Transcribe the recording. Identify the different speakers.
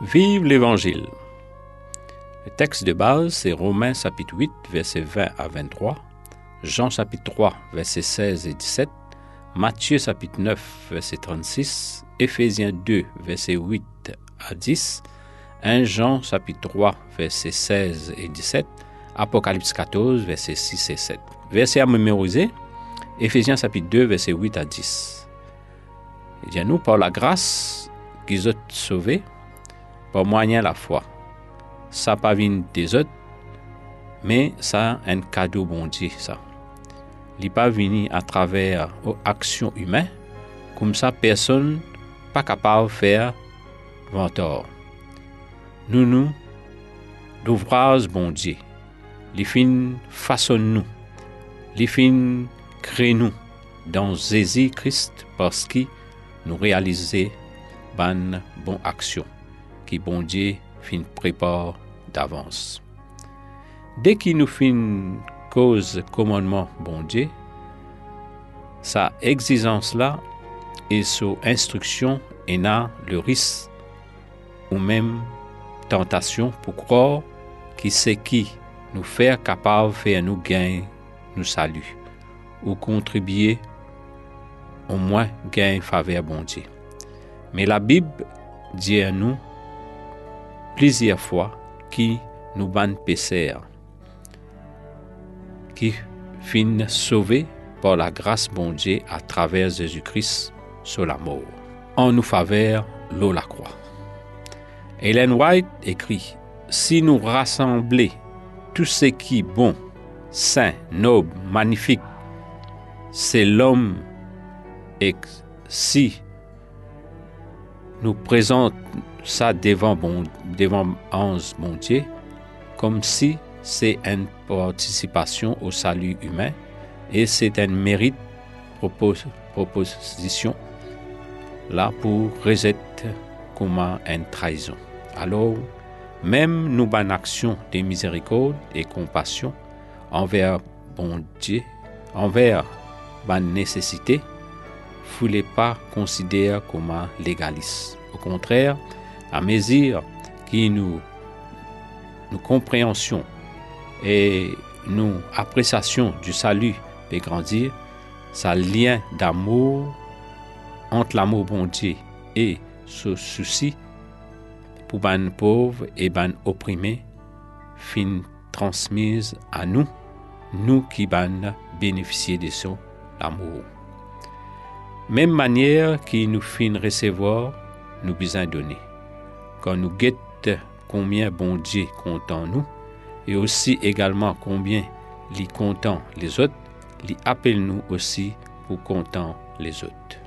Speaker 1: Vive l'Évangile. Le texte de base, c'est Romains chapitre 8, versets 20 à 23, Jean chapitre 3, versets 16 et 17, Matthieu chapitre 9, verset 36, Éphésiens 2, versets 8 à 10, 1 Jean chapitre 3, versets 16 et 17, Apocalypse 14, versets 6 et 7. Verset à mémoriser, Éphésiens chapitre 2, versets 8 à 10. Il dit à nous, par la grâce qu'ils ont sauvés, par moyen la foi. Ça pas vient des autres, mais ça un cadeau bon Dieu, ça. Il pas venu à travers actions humaines, comme ça personne pas capable de faire ventor. Nous nous d'ouvrage bon Dieu. Les fin façonne nous. Les fin crée nous dans Jésus Christ parce qu'il nous réalisait bonne bonne action qui bon Dieu fin prépare d'avance. Dès qu'il nous fin cause commandement bon Dieu, sa exigence là et sa instruction et n'a le risque ou même tentation pour croire qui c'est qui nous faire capable faire nous gain nous salut ou contribuer au moins gain faveur bon Dieu. Mais la Bible dit à nous plusieurs fois qui nous pécher, qui fin sauvé par la grâce bon Dieu à travers Jésus-Christ sur la mort. En nous faveur l'eau la croix. Hélène White écrit Si nous rassemblons tout ce qui est bon, saint, noble, magnifique, c'est l'homme et si nous présentons ça devant, bon, devant onze bon Dieu, comme si c'est une participation au salut humain et c'est un mérite proposition là pour rejeter comme une trahison. Alors, même nous ban action de miséricorde et compassion envers bon Dieu, envers ban nécessité, ne pas considérer comme légaliste. Au contraire, à mesure que nous, nous compréhensions et nous appréciation du salut de grandir, ça lien d'amour entre l'amour bon Dieu et ce souci pour ban pauvres et ban opprimés fin transmise à nous, nous qui ban bénéficier de son amour. Même manière qui nous fin recevoir, nous besoin donner. Quand nous guette combien bon Dieu content nous, et aussi également combien il content les autres, il appelle nous aussi pour content les autres.